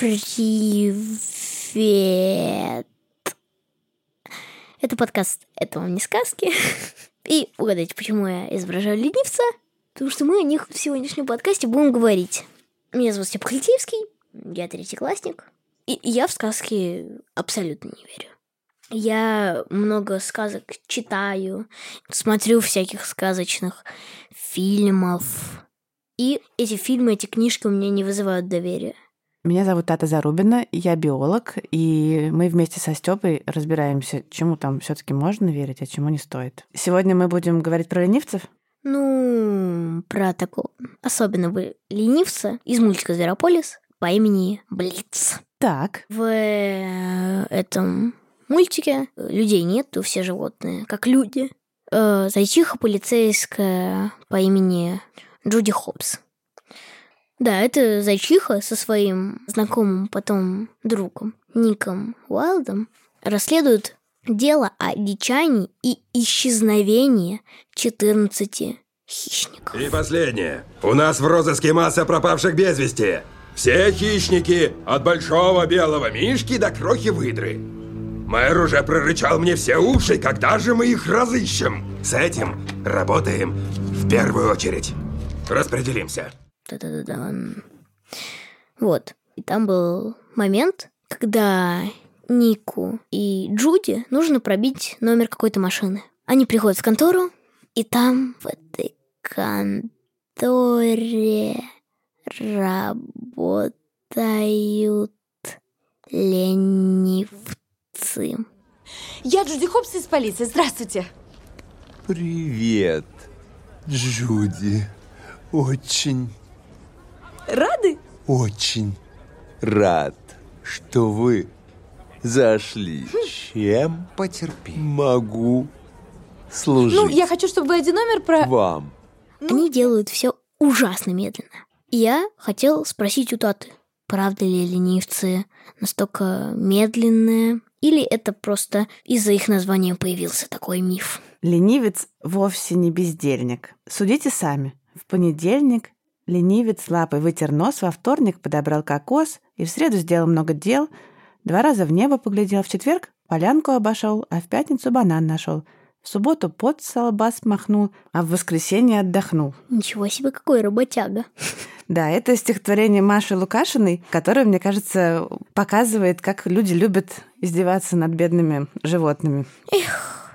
Привет! Это подкаст «Это вам не сказки». И угадайте, почему я изображаю ленивца? Потому что мы о них в сегодняшнем подкасте будем говорить. Меня зовут Степа Хальтеевский, я третий классник. И я в сказки абсолютно не верю. Я много сказок читаю, смотрю всяких сказочных фильмов. И эти фильмы, эти книжки у меня не вызывают доверия. Меня зовут Тата Зарубина, я биолог, и мы вместе со Степой разбираемся, чему там все-таки можно верить, а чему не стоит. Сегодня мы будем говорить про ленивцев. Ну, про такого особенного ленивца из мультика «Зверополис» по имени Блиц. Так, В э, этом мультике людей нету, все животные, как люди. Э, Зайчиха полицейская по имени Джуди Хопс. Да, это зайчиха со своим знакомым потом другом Ником Уайлдом расследует дело о дичании и исчезновении 14 хищников. И последнее. У нас в розыске масса пропавших без вести. Все хищники, от большого белого мишки до крохи выдры. Мэр уже прорычал мне все уши, когда же мы их разыщем. С этим работаем в первую очередь. Распределимся. Вот. И там был момент, когда Нику и Джуди нужно пробить номер какой-то машины. Они приходят в контору, и там в этой конторе работают ленивцы. Я Джуди Хопс из полиции. Здравствуйте. Привет, Джуди. Очень, Рады? очень рад, что вы зашли. Чем Потерпи. могу служить Ну, я хочу, чтобы вы один номер про... вам? Они делают все ужасно медленно. Я хотел спросить у Таты, правда ли ленивцы настолько медленные, или это просто из-за их названия появился такой миф. ленивец вовсе не бездельник. Судите сами. В понедельник ленивец лапой вытер нос, во вторник подобрал кокос и в среду сделал много дел, два раза в небо поглядел, в четверг полянку обошел, а в пятницу банан нашел. В субботу пот с лба смахнул, а в воскресенье отдохнул. Ничего себе, какой работяга. Да, это стихотворение Маши Лукашиной, которое, мне кажется, показывает, как люди любят издеваться над бедными животными.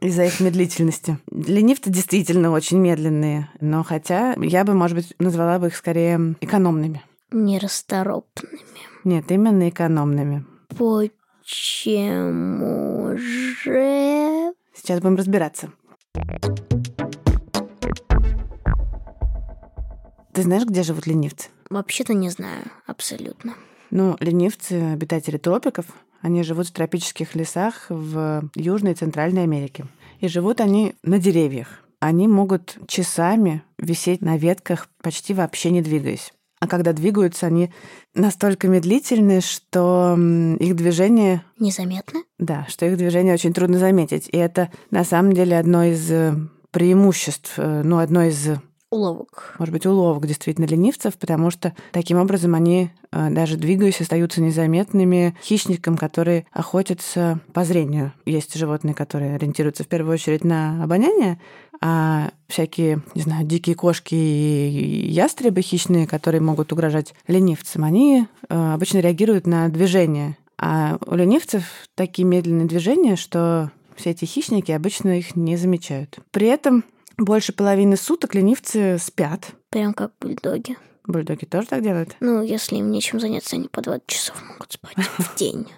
Из-за их медлительности. Ленивцы действительно очень медленные, но хотя я бы, может быть, назвала бы их скорее экономными. Нерасторопными. Нет, именно экономными. Почему же... Сейчас будем разбираться. Ты знаешь, где живут ленивцы? Вообще-то не знаю, абсолютно. Ну, ленивцы, обитатели тропиков, они живут в тропических лесах в Южной и Центральной Америке. И живут они на деревьях. Они могут часами висеть на ветках, почти вообще не двигаясь. А когда двигаются, они настолько медлительны, что их движение, Незаметно? да, что их движение очень трудно заметить. И это на самом деле одно из э, преимуществ, э, ну, одно из Уловок. может быть, уловок действительно ленивцев, потому что таким образом они, э, даже двигаясь, остаются незаметными хищникам, которые охотятся по зрению. Есть животные, которые ориентируются в первую очередь на обоняние, а всякие, не знаю, дикие кошки и ястребы хищные, которые могут угрожать ленивцам, они э, обычно реагируют на движение. А у ленивцев такие медленные движения, что все эти хищники обычно их не замечают. При этом больше половины суток ленивцы спят. Прям как бульдоги. Бульдоги тоже так делают. Ну, если им нечем заняться, они по 20 часов могут спать в день.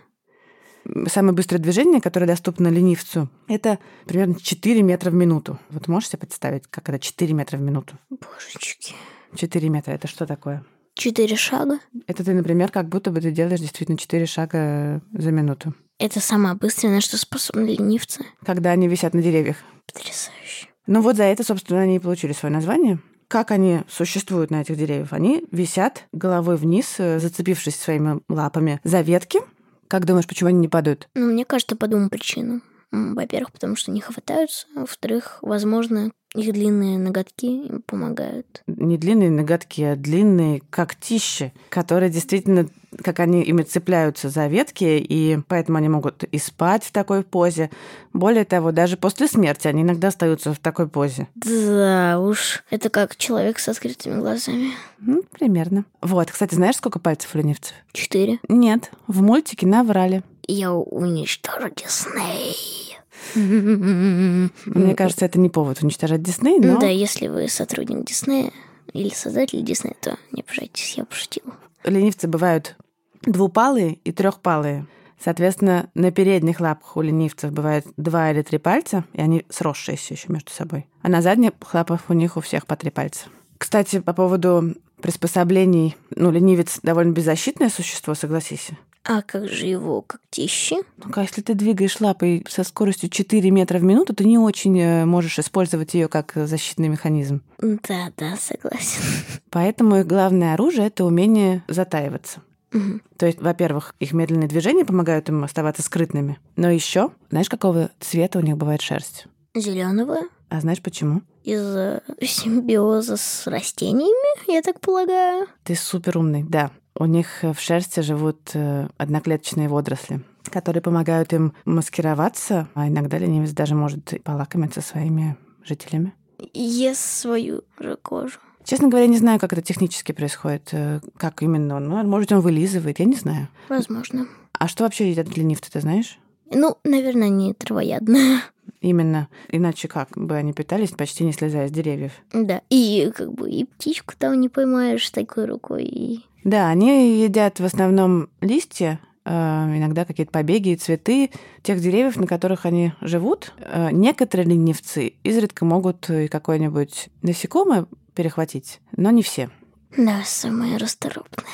Самое быстрое движение, которое доступно ленивцу, это примерно 4 метра в минуту. Вот можешь себе представить, как это 4 метра в минуту? Божечки. 4 метра это что такое? Четыре шага. Это ты, например, как будто бы ты делаешь действительно 4 шага за минуту. Это самое быстрое, на что способны ленивцы. Когда они висят на деревьях. Потрясающе. Ну вот за это, собственно, они и получили свое название. Как они существуют на этих деревьях? Они висят головой вниз, э, зацепившись своими лапами за ветки. Как думаешь, почему они не падают? Ну, мне кажется, по двум причинам. Во-первых, потому что не хватаются. Во-вторых, возможно, их длинные ноготки им помогают. Не длинные ноготки, а длинные когтища, которые действительно, как они ими цепляются за ветки, и поэтому они могут и спать в такой позе. Более того, даже после смерти они иногда остаются в такой позе. Да уж, это как человек с открытыми глазами. Ну, примерно. Вот, кстати, знаешь, сколько пальцев у ленивцев? Четыре. Нет, в мультике наврали. Я уничтожу Дисней. Мне кажется, это не повод уничтожать Дисней, но... Ну да, если вы сотрудник Диснея или создатель Диснея, то не обижайтесь, я пошутила. ленивцы бывают двупалые и трехпалые. Соответственно, на передних лапах у ленивцев бывает два или три пальца, и они сросшиеся еще между собой. А на задних лапах у них у всех по три пальца. Кстати, по поводу приспособлений, ну, ленивец довольно беззащитное существо, согласись. А как же его когтищи? Ну, а если ты двигаешь лапой со скоростью 4 метра в минуту, ты не очень э, можешь использовать ее как защитный механизм. Да, да, согласен. Поэтому их главное оружие это умение затаиваться. Мгм. То есть, во-первых, их медленные движения помогают им оставаться скрытными. Но еще, знаешь, какого цвета у них бывает шерсть? Зеленого А знаешь почему? из-за симбиоза с растениями, я так полагаю. Ты супер умный, да. У них э, в шерсти живут э, одноклеточные водоросли, которые помогают им маскироваться, а иногда ленивец даже может полакомиться своими жителями. Ест свою же кожу. Честно говоря, не знаю, как это технически происходит, э, как именно он. Ну, Может, он вылизывает, я не знаю. Возможно. А что вообще едят ленивцы, ты знаешь? Ну, наверное, не травоядная. Именно. Иначе как бы они питались, почти не слезая с деревьев. Да, и как бы и птичку там не поймаешь такой рукой. И... Да, они едят в основном листья, э, иногда какие-то побеги и цветы тех деревьев, на которых они живут. Э, Некоторые ленивцы изредка могут и какое-нибудь насекомое перехватить, но не все. Да, самая расторопная.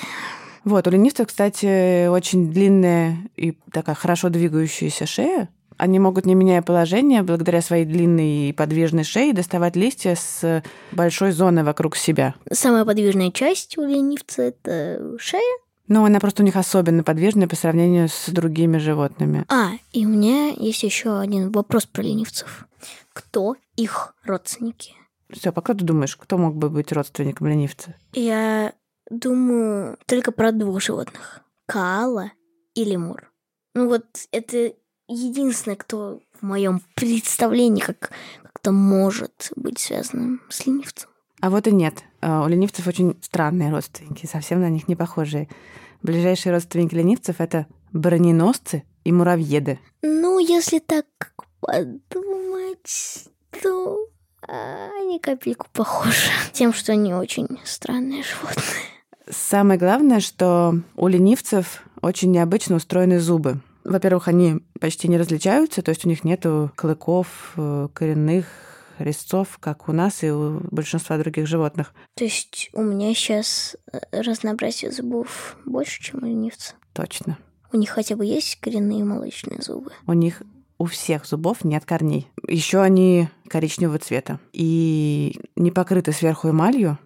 Вот, у ленивцев, кстати, очень длинная и такая хорошо двигающаяся шея. Они могут, не меняя положение, благодаря своей длинной и подвижной шее, доставать листья с большой зоны вокруг себя. Самая подвижная часть у ленивца — это шея. Но она просто у них особенно подвижная по сравнению с другими животными. А, и у меня есть еще один вопрос про ленивцев. Кто их родственники? Все, пока ты думаешь, кто мог бы быть родственником ленивца? Я думаю только про двух животных. Каала и лемур. Ну вот это единственное, кто в моем представлении как как-то может быть связанным с ленивцем. А вот и нет. А, У ленивцев очень странные родственники, совсем на них не похожие. Ближайшие родственники ленивцев — это броненосцы и муравьеды. Ну, если так подумать, то они капельку похожи. Тем, что они очень странные животные. Самое главное, что у ленивцев очень необычно устроены зубы. Во-первых, они почти не различаются, то есть у них нету клыков, э, коренных резцов, как у нас и у большинства других животных. То есть у меня сейчас разнообразие зубов больше, чем у ленивца. Точно. У них хотя бы есть коренные молочные зубы. У них у всех зубов нет корней. Еще они коричневого цвета и не покрыты сверху эмалью.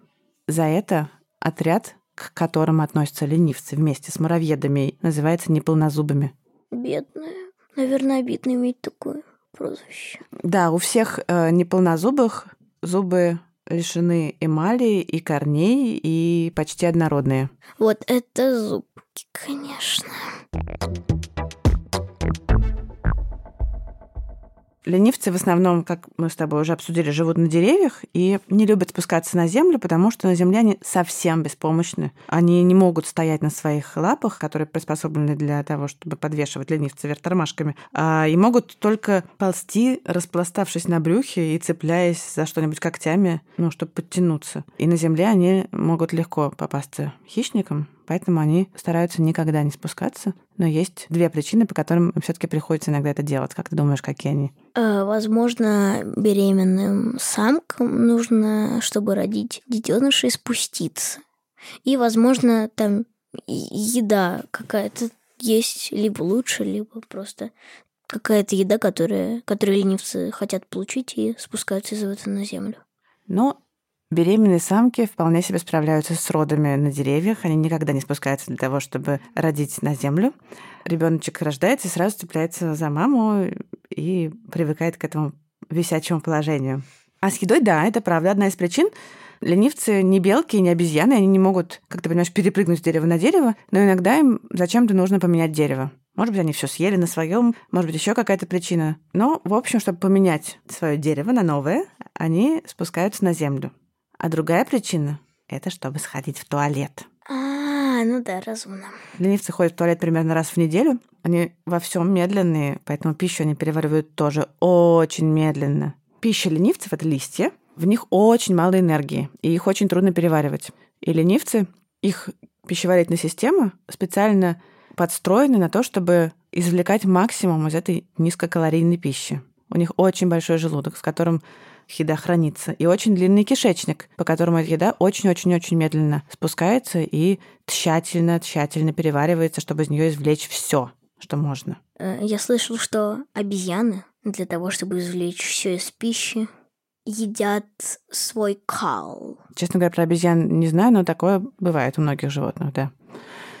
За это отряд, к которому относятся ленивцы вместе с муравьедами, называется неполнозубыми. Бедная. Наверное, обидно иметь такое прозвище. Да, у всех э, неполнозубых зубы лишены эмали и корней и почти однородные. Вот это зубки, конечно. Ленивцы в основном, как мы с тобой уже обсудили, живут на деревьях и не любят спускаться на землю, потому что на земле они совсем беспомощны. Они не могут стоять на своих лапах, которые приспособлены для того, чтобы подвешивать ленивца вверх тормашками, а, и могут только ползти, распластавшись на брюхе и цепляясь за что-нибудь когтями, ну, чтобы подтянуться. И на земле они могут легко попасться хищникам, поэтому они стараются никогда не спускаться. Но есть две причины, по которым все-таки приходится иногда это делать. Как ты думаешь, какие они? Э, Возможно, беременным самкам нужно, чтобы родить детенышей, спуститься. И, возможно, там еда какая-то есть, либо лучше, либо просто какая-то еда, которая, которую ленивцы хотят получить и спускаются из этого на землю. Но беременные самки вполне себе справляются с родами на деревьях. Они никогда не спускаются для того, чтобы родить на землю. Ребеночек рождается и сразу цепляется за маму и привыкает к этому висячему положению. А с едой, да, это правда одна из причин. Ленивцы не белки, не обезьяны, они не могут, как ты понимаешь, перепрыгнуть с дерева на дерево, но иногда им зачем-то нужно поменять дерево. Может быть, они все съели на своем, может быть, еще какая-то причина. Но, в общем, чтобы поменять свое дерево на новое, они спускаются на землю. А другая причина — это чтобы сходить в туалет. А, ну да, разумно. Ленивцы ходят в туалет примерно раз в неделю. Они во всем медленные, поэтому пищу они переваривают тоже очень медленно. Пища ленивцев — это листья. В них очень мало энергии, и их очень трудно переваривать. И ленивцы, их пищеварительная система специально подстроена на то, чтобы извлекать максимум из этой низкокалорийной пищи. У них очень большой желудок, в котором еда хранится, и очень длинный кишечник, по которому эта еда очень-очень-очень медленно спускается и тщательно-тщательно переваривается, чтобы из нее извлечь все, что можно. Э, Я слышал, что обезьяны для того, чтобы извлечь все из пищи, едят свой кал. Честно говоря, про обезьян не знаю, но такое бывает у многих животных, да.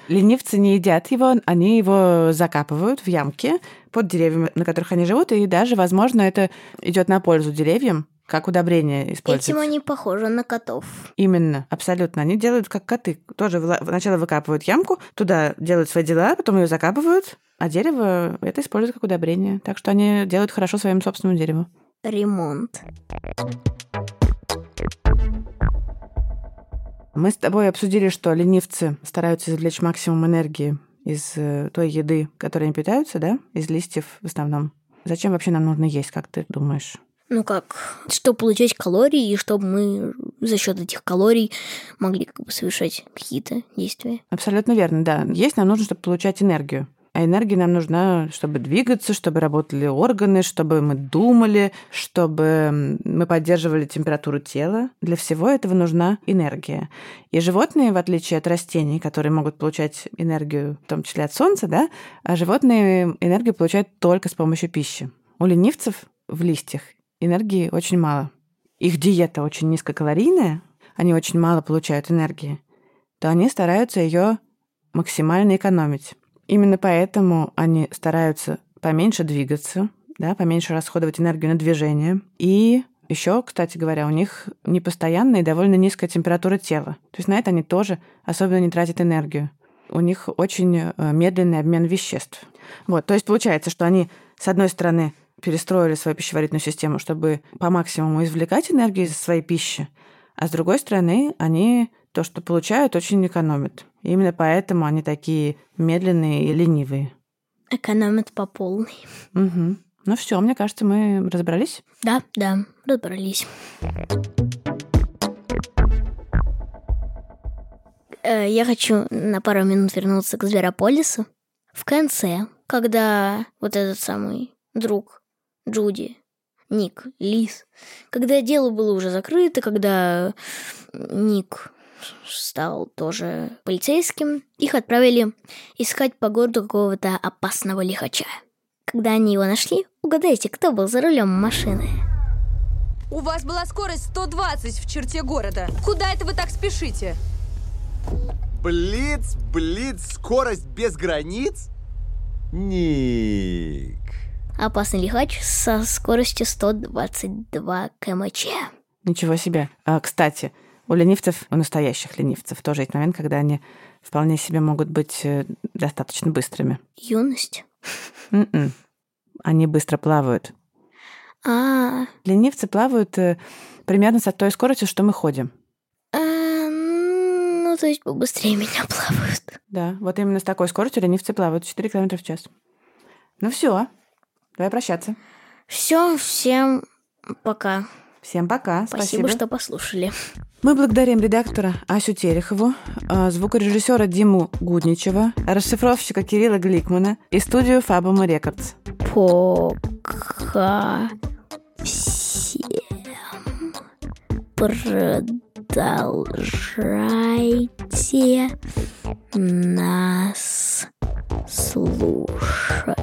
Ленивцы не едят его, они его закапывают в ямки под деревьями, на которых они живут, и даже, возможно, это идет на пользу деревьям, как удобрение используется. Этим они похожи на котов. Именно, абсолютно. Они делают как коты. Тоже сначала выкапывают ямку, туда делают свои дела, потом ее закапывают, а дерево это используют как удобрение. Так что они делают хорошо своему собственному дереву. Ремонт. Мы с тобой обсудили, что ленивцы стараются извлечь максимум энергии из э, той еды, которой они питаются, да? Из листьев в основном. Зачем вообще нам нужно есть, как ты думаешь? Ну как, чтобы получать калории, и чтобы мы за счет этих калорий могли как бы совершать какие-то действия. Абсолютно верно, да. Есть нам нужно, чтобы получать энергию. А энергия нам нужна, чтобы двигаться, чтобы работали органы, чтобы мы думали, чтобы мы поддерживали температуру тела. Для всего этого нужна энергия. И животные, в отличие от растений, которые могут получать энергию, в том числе от солнца, да, а животные энергию получают только с помощью пищи. У ленивцев в листьях энергии очень мало. Их диета очень низкокалорийная, они очень мало получают энергии, то они стараются ее максимально экономить. Именно поэтому они стараются поменьше двигаться, да, поменьше расходовать энергию на движение. И еще, кстати говоря, у них непостоянная и довольно низкая температура тела. То есть на это они тоже особенно не тратят энергию. У них очень э, медленный обмен веществ. Вот, то есть получается, что они, с одной стороны, перестроили свою пищеварительную систему, чтобы по максимуму извлекать энергию из своей пищи, а с другой стороны, они то, что получают, очень экономят. И именно поэтому они такие медленные и ленивые. Экономят по полной. Угу. Ну все, мне кажется, мы разобрались. Да, да, разобрались. Э, Я хочу на пару минут вернуться к Зверополису. В конце, когда вот этот самый друг Джуди, Ник, Лис, когда дело было уже закрыто, когда Ник стал тоже полицейским, их отправили искать по городу какого-то опасного лихача. Когда они его нашли, угадайте, кто был за рулем машины? У вас была скорость 120 в черте города. Куда это вы так спешите? Блиц, блиц, скорость без границ? Ник. Опасный лихач со скоростью 122 км/ч. Ничего себе. А, кстати, у ленивцев, у настоящих ленивцев тоже есть момент, когда они вполне себе могут быть э, достаточно быстрыми. Юность. М-м. Они быстро плавают. А, Ленивцы плавают э, примерно с той скоростью, что мы ходим. а, ну, то есть побыстрее меня плавают. Да, вот именно с такой скоростью ленивцы плавают 4 км в час. Ну все, Давай прощаться. Все, всем пока. Всем пока. Спасибо, Спасибо. что послушали. Мы благодарим редактора Асю Терехову, а, звукорежиссера Диму Гудничева, расшифровщика Кирилла Гликмана и студию Фабума Рекордс. Пока всем продолжайте нас слушать.